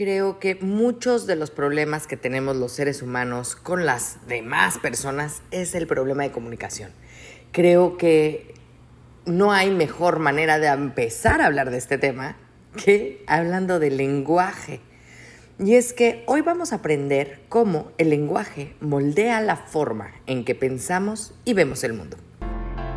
Creo que muchos de los problemas que tenemos los seres humanos con las demás personas es el problema de comunicación. Creo que no hay mejor manera de empezar a hablar de este tema que hablando del lenguaje. Y es que hoy vamos a aprender cómo el lenguaje moldea la forma en que pensamos y vemos el mundo.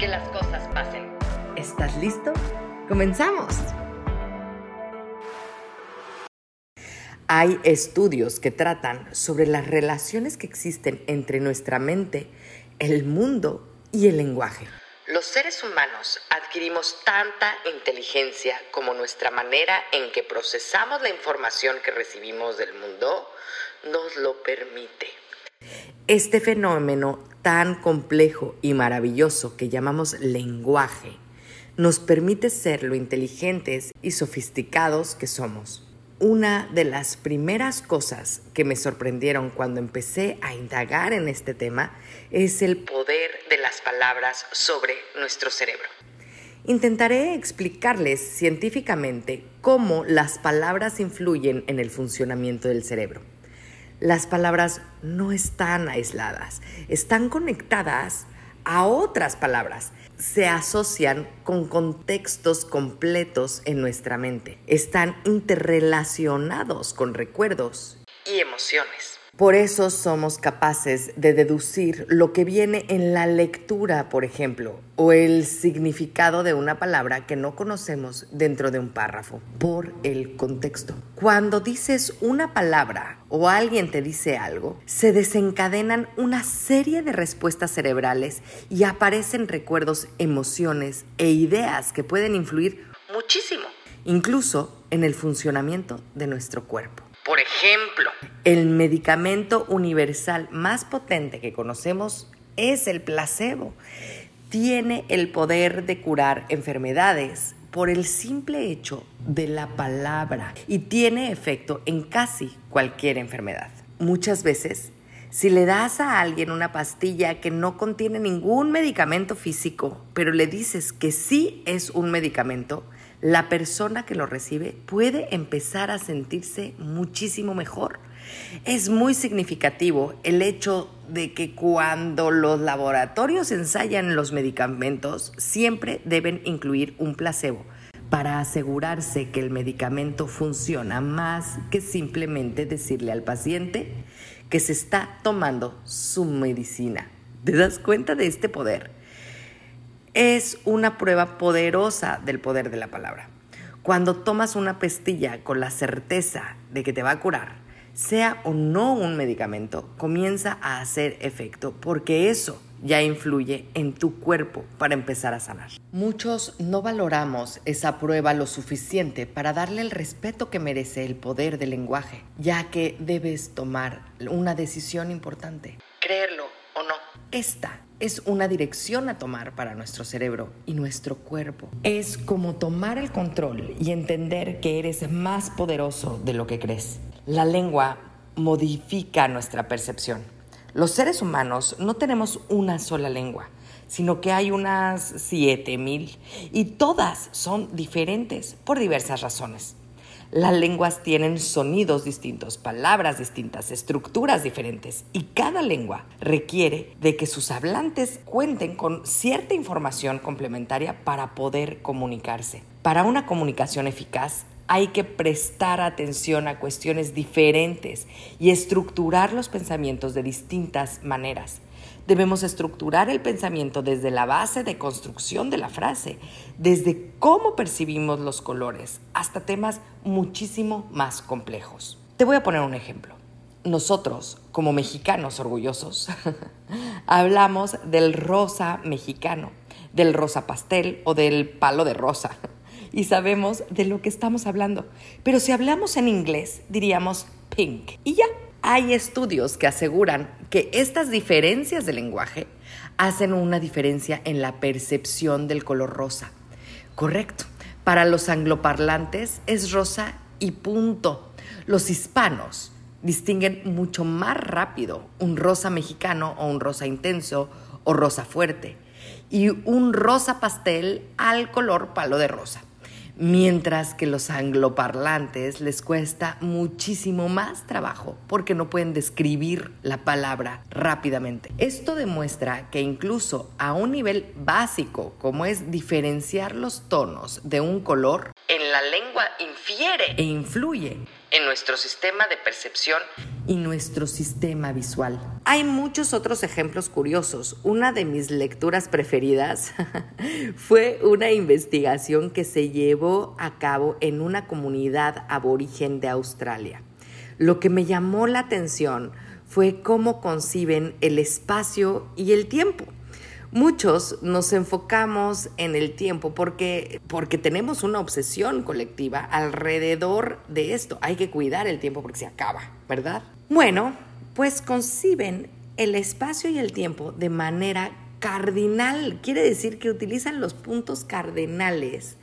que las cosas pasen. ¿Estás listo? ¡Comenzamos! Hay estudios que tratan sobre las relaciones que existen entre nuestra mente, el mundo y el lenguaje. Los seres humanos adquirimos tanta inteligencia como nuestra manera en que procesamos la información que recibimos del mundo nos lo permite. Este fenómeno tan complejo y maravilloso que llamamos lenguaje nos permite ser lo inteligentes y sofisticados que somos. Una de las primeras cosas que me sorprendieron cuando empecé a indagar en este tema es el poder de las palabras sobre nuestro cerebro. Intentaré explicarles científicamente cómo las palabras influyen en el funcionamiento del cerebro. Las palabras no están aisladas, están conectadas a otras palabras. Se asocian con contextos completos en nuestra mente. Están interrelacionados con recuerdos y emociones. Por eso somos capaces de deducir lo que viene en la lectura, por ejemplo, o el significado de una palabra que no conocemos dentro de un párrafo, por el contexto. Cuando dices una palabra o alguien te dice algo, se desencadenan una serie de respuestas cerebrales y aparecen recuerdos, emociones e ideas que pueden influir muchísimo, incluso en el funcionamiento de nuestro cuerpo. Por ejemplo, el medicamento universal más potente que conocemos es el placebo. Tiene el poder de curar enfermedades por el simple hecho de la palabra y tiene efecto en casi cualquier enfermedad. Muchas veces, si le das a alguien una pastilla que no contiene ningún medicamento físico, pero le dices que sí es un medicamento, la persona que lo recibe puede empezar a sentirse muchísimo mejor. Es muy significativo el hecho de que cuando los laboratorios ensayan los medicamentos, siempre deben incluir un placebo para asegurarse que el medicamento funciona más que simplemente decirle al paciente que se está tomando su medicina. ¿Te das cuenta de este poder? Es una prueba poderosa del poder de la palabra. Cuando tomas una pastilla con la certeza de que te va a curar, sea o no un medicamento, comienza a hacer efecto porque eso ya influye en tu cuerpo para empezar a sanar. Muchos no valoramos esa prueba lo suficiente para darle el respeto que merece el poder del lenguaje, ya que debes tomar una decisión importante, creerlo o no. Esta es una dirección a tomar para nuestro cerebro y nuestro cuerpo. Es como tomar el control y entender que eres más poderoso de lo que crees. La lengua modifica nuestra percepción. Los seres humanos no tenemos una sola lengua, sino que hay unas 7000 y todas son diferentes por diversas razones. Las lenguas tienen sonidos distintos, palabras distintas, estructuras diferentes y cada lengua requiere de que sus hablantes cuenten con cierta información complementaria para poder comunicarse. Para una comunicación eficaz hay que prestar atención a cuestiones diferentes y estructurar los pensamientos de distintas maneras. Debemos estructurar el pensamiento desde la base de construcción de la frase, desde cómo percibimos los colores, hasta temas muchísimo más complejos. Te voy a poner un ejemplo. Nosotros, como mexicanos orgullosos, hablamos del rosa mexicano, del rosa pastel o del palo de rosa y sabemos de lo que estamos hablando. Pero si hablamos en inglés, diríamos pink. Y ya, hay estudios que aseguran que estas diferencias de lenguaje hacen una diferencia en la percepción del color rosa. Correcto. Para los angloparlantes es rosa y punto. Los hispanos distinguen mucho más rápido un rosa mexicano o un rosa intenso o rosa fuerte y un rosa pastel al color palo de rosa mientras que los angloparlantes les cuesta muchísimo más trabajo porque no pueden describir la palabra rápidamente. Esto demuestra que incluso a un nivel básico, como es diferenciar los tonos de un color, en la lengua infiere e influye en nuestro sistema de percepción y nuestro sistema visual. Hay muchos otros ejemplos curiosos. Una de mis lecturas preferidas fue una investigación que se llevó a cabo en una comunidad aborigen de Australia. Lo que me llamó la atención fue cómo conciben el espacio y el tiempo. Muchos nos enfocamos en el tiempo porque, porque tenemos una obsesión colectiva alrededor de esto. Hay que cuidar el tiempo porque se acaba, ¿verdad? Bueno, pues conciben el espacio y el tiempo de manera cardinal. Quiere decir que utilizan los puntos cardinales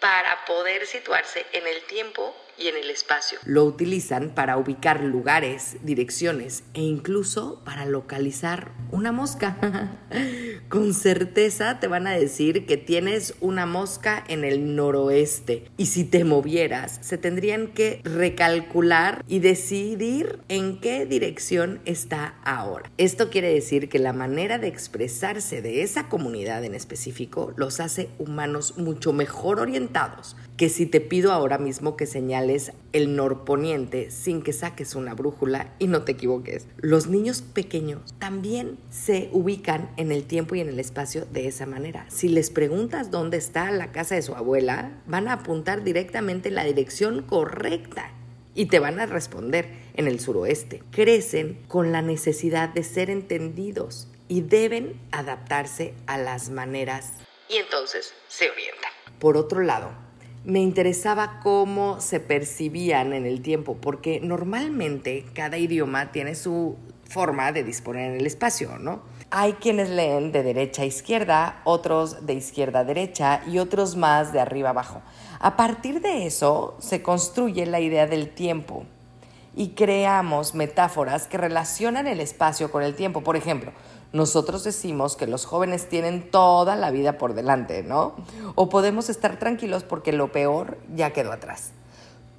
para poder situarse en el tiempo y en el espacio. Lo utilizan para ubicar lugares, direcciones e incluso para localizar una mosca. Con certeza te van a decir que tienes una mosca en el noroeste y si te movieras se tendrían que recalcular y decidir en qué dirección está ahora. Esto quiere decir que la manera de expresarse de esa comunidad en específico los hace humanos mucho mejor orientados que si te pido ahora mismo que señales el norponiente sin que saques una brújula y no te equivoques. Los niños pequeños también se ubican en el tiempo y en el espacio de esa manera. Si les preguntas dónde está la casa de su abuela, van a apuntar directamente en la dirección correcta y te van a responder en el suroeste. Crecen con la necesidad de ser entendidos y deben adaptarse a las maneras y entonces se orientan. Por otro lado, me interesaba cómo se percibían en el tiempo, porque normalmente cada idioma tiene su forma de disponer el espacio, ¿no? Hay quienes leen de derecha a izquierda, otros de izquierda a derecha y otros más de arriba abajo. A partir de eso se construye la idea del tiempo y creamos metáforas que relacionan el espacio con el tiempo. Por ejemplo, nosotros decimos que los jóvenes tienen toda la vida por delante, ¿no? O podemos estar tranquilos porque lo peor ya quedó atrás.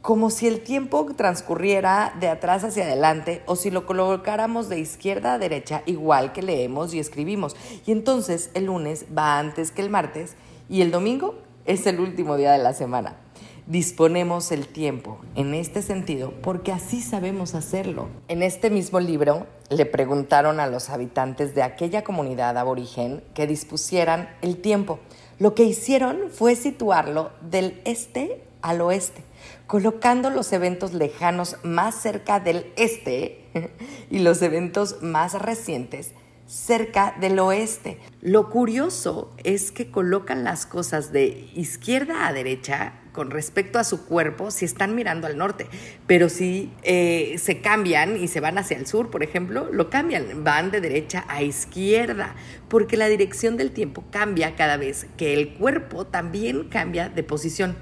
Como si el tiempo transcurriera de atrás hacia adelante o si lo colocáramos de izquierda a derecha igual que leemos y escribimos. Y entonces el lunes va antes que el martes y el domingo es el último día de la semana disponemos el tiempo en este sentido porque así sabemos hacerlo. En este mismo libro le preguntaron a los habitantes de aquella comunidad aborigen que dispusieran el tiempo. Lo que hicieron fue situarlo del este al oeste, colocando los eventos lejanos más cerca del este y los eventos más recientes cerca del oeste. Lo curioso es que colocan las cosas de izquierda a derecha con respecto a su cuerpo si están mirando al norte, pero si eh, se cambian y se van hacia el sur, por ejemplo, lo cambian, van de derecha a izquierda, porque la dirección del tiempo cambia cada vez que el cuerpo también cambia de posición.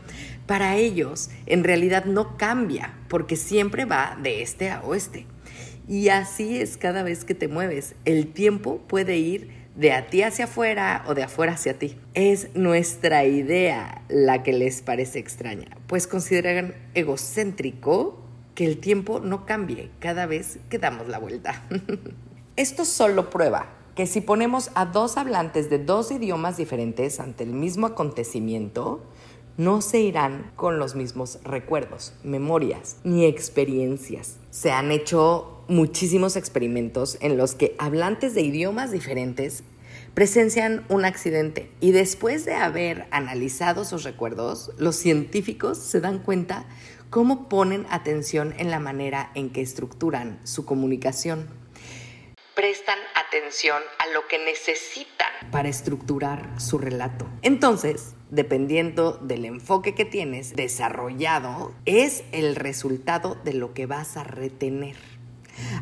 Para ellos, en realidad no cambia, porque siempre va de este a oeste. Y así es cada vez que te mueves. El tiempo puede ir de a ti hacia afuera o de afuera hacia ti. Es nuestra idea la que les parece extraña, pues consideran egocéntrico que el tiempo no cambie cada vez que damos la vuelta. Esto solo prueba que si ponemos a dos hablantes de dos idiomas diferentes ante el mismo acontecimiento, no se irán con los mismos recuerdos, memorias ni experiencias. Se han hecho muchísimos experimentos en los que hablantes de idiomas diferentes presencian un accidente y después de haber analizado sus recuerdos, los científicos se dan cuenta cómo ponen atención en la manera en que estructuran su comunicación. Prestan atención a lo que necesitan para estructurar su relato. Entonces, dependiendo del enfoque que tienes desarrollado, es el resultado de lo que vas a retener.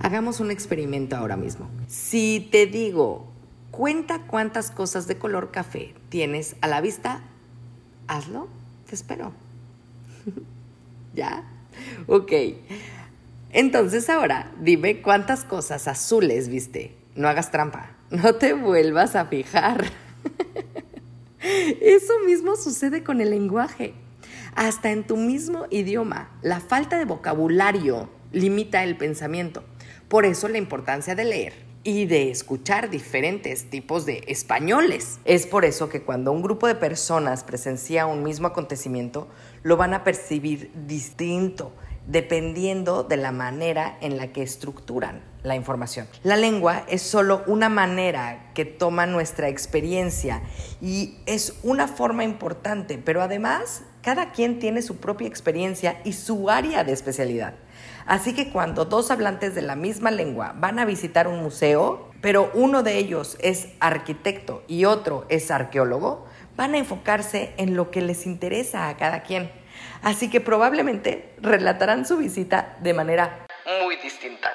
Hagamos un experimento ahora mismo. Si te digo, cuenta cuántas cosas de color café tienes a la vista, hazlo, te espero. ¿Ya? Ok. Entonces ahora dime cuántas cosas azules viste. No hagas trampa. No te vuelvas a fijar. Eso mismo sucede con el lenguaje. Hasta en tu mismo idioma, la falta de vocabulario limita el pensamiento. Por eso la importancia de leer y de escuchar diferentes tipos de españoles. Es por eso que cuando un grupo de personas presencia un mismo acontecimiento, lo van a percibir distinto dependiendo de la manera en la que estructuran la información. La lengua es solo una manera que toma nuestra experiencia y es una forma importante, pero además cada quien tiene su propia experiencia y su área de especialidad. Así que cuando dos hablantes de la misma lengua van a visitar un museo, pero uno de ellos es arquitecto y otro es arqueólogo, van a enfocarse en lo que les interesa a cada quien. Así que probablemente relatarán su visita de manera muy distinta.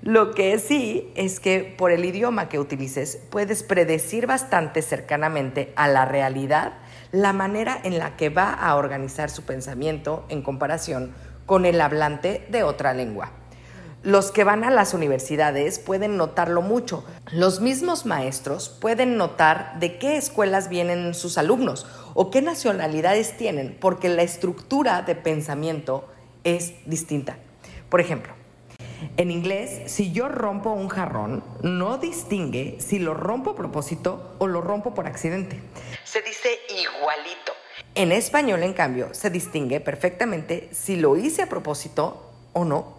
Lo que sí es que por el idioma que utilices puedes predecir bastante cercanamente a la realidad la manera en la que va a organizar su pensamiento en comparación con el hablante de otra lengua. Los que van a las universidades pueden notarlo mucho. Los mismos maestros pueden notar de qué escuelas vienen sus alumnos o qué nacionalidades tienen, porque la estructura de pensamiento es distinta. Por ejemplo, en inglés, si yo rompo un jarrón, no distingue si lo rompo a propósito o lo rompo por accidente. Se dice igualito. En español, en cambio, se distingue perfectamente si lo hice a propósito o no.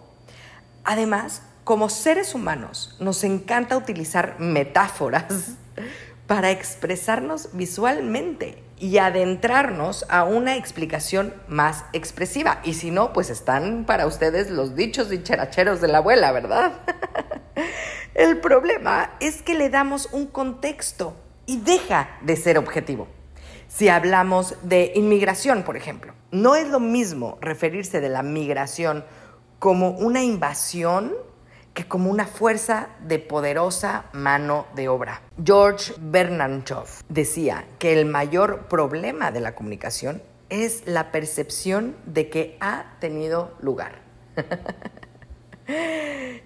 Además, como seres humanos, nos encanta utilizar metáforas para expresarnos visualmente y adentrarnos a una explicación más expresiva. Y si no, pues están para ustedes los dichos dicharacheros de la abuela, ¿verdad? El problema es que le damos un contexto y deja de ser objetivo. Si hablamos de inmigración, por ejemplo, no es lo mismo referirse de la migración como una invasión que como una fuerza de poderosa mano de obra. George Bernanchov decía que el mayor problema de la comunicación es la percepción de que ha tenido lugar.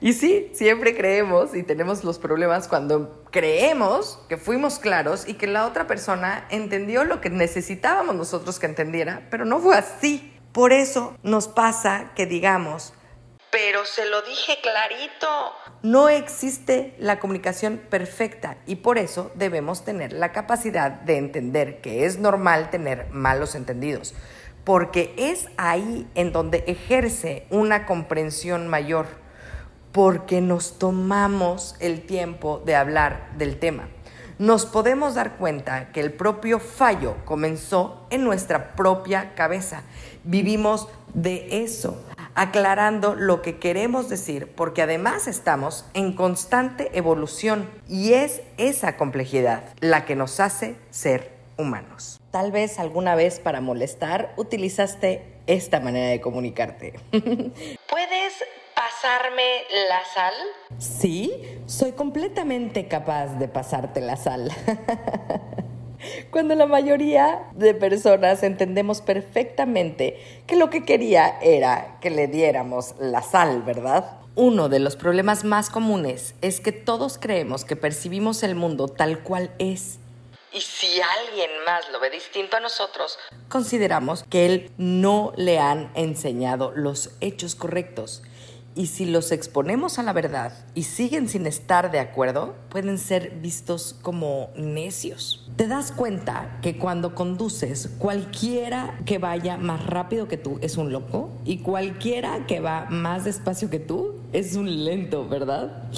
Y sí, siempre creemos y tenemos los problemas cuando creemos que fuimos claros y que la otra persona entendió lo que necesitábamos nosotros que entendiera, pero no fue así. Por eso nos pasa que digamos, pero se lo dije clarito. No existe la comunicación perfecta y por eso debemos tener la capacidad de entender que es normal tener malos entendidos porque es ahí en donde ejerce una comprensión mayor, porque nos tomamos el tiempo de hablar del tema. Nos podemos dar cuenta que el propio fallo comenzó en nuestra propia cabeza. Vivimos de eso, aclarando lo que queremos decir, porque además estamos en constante evolución y es esa complejidad la que nos hace ser humanos. Tal vez alguna vez para molestar utilizaste esta manera de comunicarte. ¿Puedes pasarme la sal? Sí, soy completamente capaz de pasarte la sal. Cuando la mayoría de personas entendemos perfectamente que lo que quería era que le diéramos la sal, ¿verdad? Uno de los problemas más comunes es que todos creemos que percibimos el mundo tal cual es y si alguien más lo ve distinto a nosotros, consideramos que él no le han enseñado los hechos correctos. Y si los exponemos a la verdad y siguen sin estar de acuerdo, pueden ser vistos como necios. Te das cuenta que cuando conduces, cualquiera que vaya más rápido que tú es un loco y cualquiera que va más despacio que tú es un lento, ¿verdad?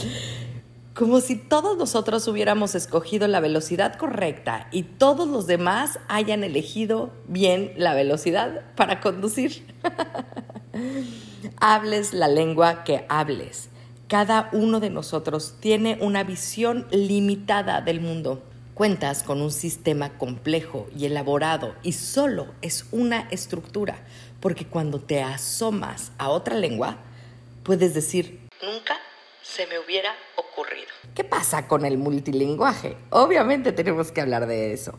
Como si todos nosotros hubiéramos escogido la velocidad correcta y todos los demás hayan elegido bien la velocidad para conducir. hables la lengua que hables. Cada uno de nosotros tiene una visión limitada del mundo. Cuentas con un sistema complejo y elaborado y solo es una estructura, porque cuando te asomas a otra lengua, puedes decir, nunca se me hubiera ocurrido. ¿Qué pasa con el multilingüaje? Obviamente tenemos que hablar de eso.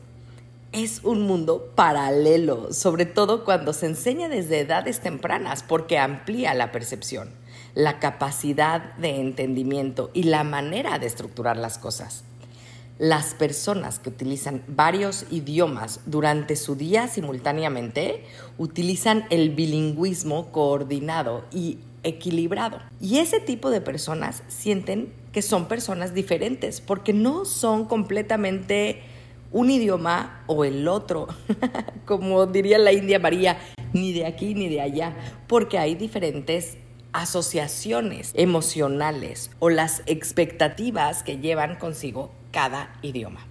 Es un mundo paralelo, sobre todo cuando se enseña desde edades tempranas, porque amplía la percepción, la capacidad de entendimiento y la manera de estructurar las cosas. Las personas que utilizan varios idiomas durante su día simultáneamente utilizan el bilingüismo coordinado y equilibrado. Y ese tipo de personas sienten que son personas diferentes porque no son completamente un idioma o el otro, como diría la India María, ni de aquí ni de allá, porque hay diferentes asociaciones emocionales o las expectativas que llevan consigo cada idioma.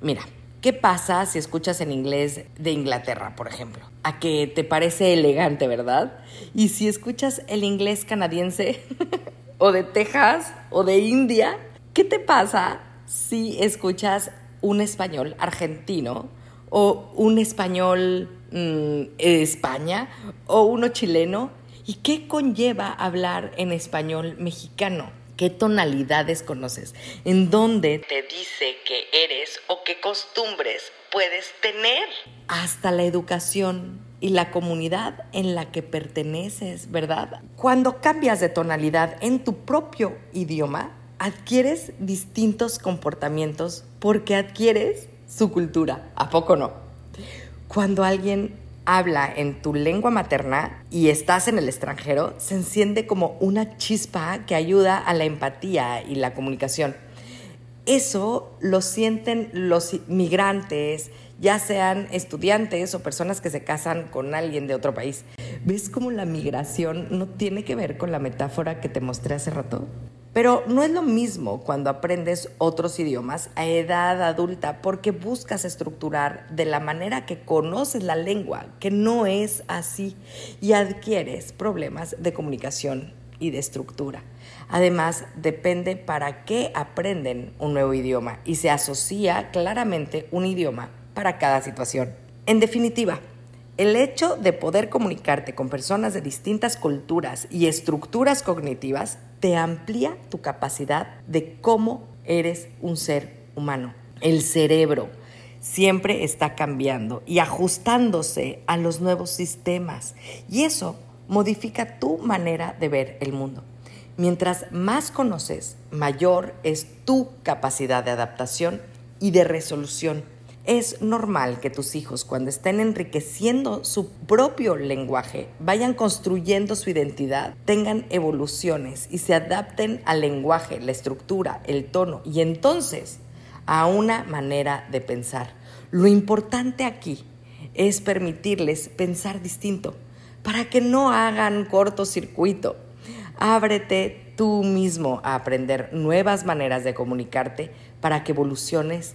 Mira, ¿Qué pasa si escuchas en inglés de Inglaterra, por ejemplo? A que te parece elegante, ¿verdad? Y si escuchas el inglés canadiense o de Texas o de India, ¿qué te pasa si escuchas un español argentino o un español mm, España o uno chileno? ¿Y qué conlleva hablar en español mexicano? ¿Qué tonalidades conoces? ¿En dónde te dice que eres o qué costumbres puedes tener? Hasta la educación y la comunidad en la que perteneces, ¿verdad? Cuando cambias de tonalidad en tu propio idioma, adquieres distintos comportamientos porque adquieres su cultura. ¿A poco no? Cuando alguien habla en tu lengua materna y estás en el extranjero, se enciende como una chispa que ayuda a la empatía y la comunicación. Eso lo sienten los migrantes, ya sean estudiantes o personas que se casan con alguien de otro país. ¿Ves cómo la migración no tiene que ver con la metáfora que te mostré hace rato? Pero no es lo mismo cuando aprendes otros idiomas a edad adulta porque buscas estructurar de la manera que conoces la lengua, que no es así, y adquieres problemas de comunicación y de estructura. Además, depende para qué aprenden un nuevo idioma y se asocia claramente un idioma para cada situación. En definitiva, el hecho de poder comunicarte con personas de distintas culturas y estructuras cognitivas te amplía tu capacidad de cómo eres un ser humano. El cerebro siempre está cambiando y ajustándose a los nuevos sistemas y eso modifica tu manera de ver el mundo. Mientras más conoces, mayor es tu capacidad de adaptación y de resolución es normal que tus hijos, cuando estén enriqueciendo su propio lenguaje, vayan construyendo su identidad, tengan evoluciones y se adapten al lenguaje, la estructura, el tono y entonces a una manera de pensar. Lo importante aquí es permitirles pensar distinto para que no hagan cortocircuito. Ábrete tú mismo a aprender nuevas maneras de comunicarte para que evoluciones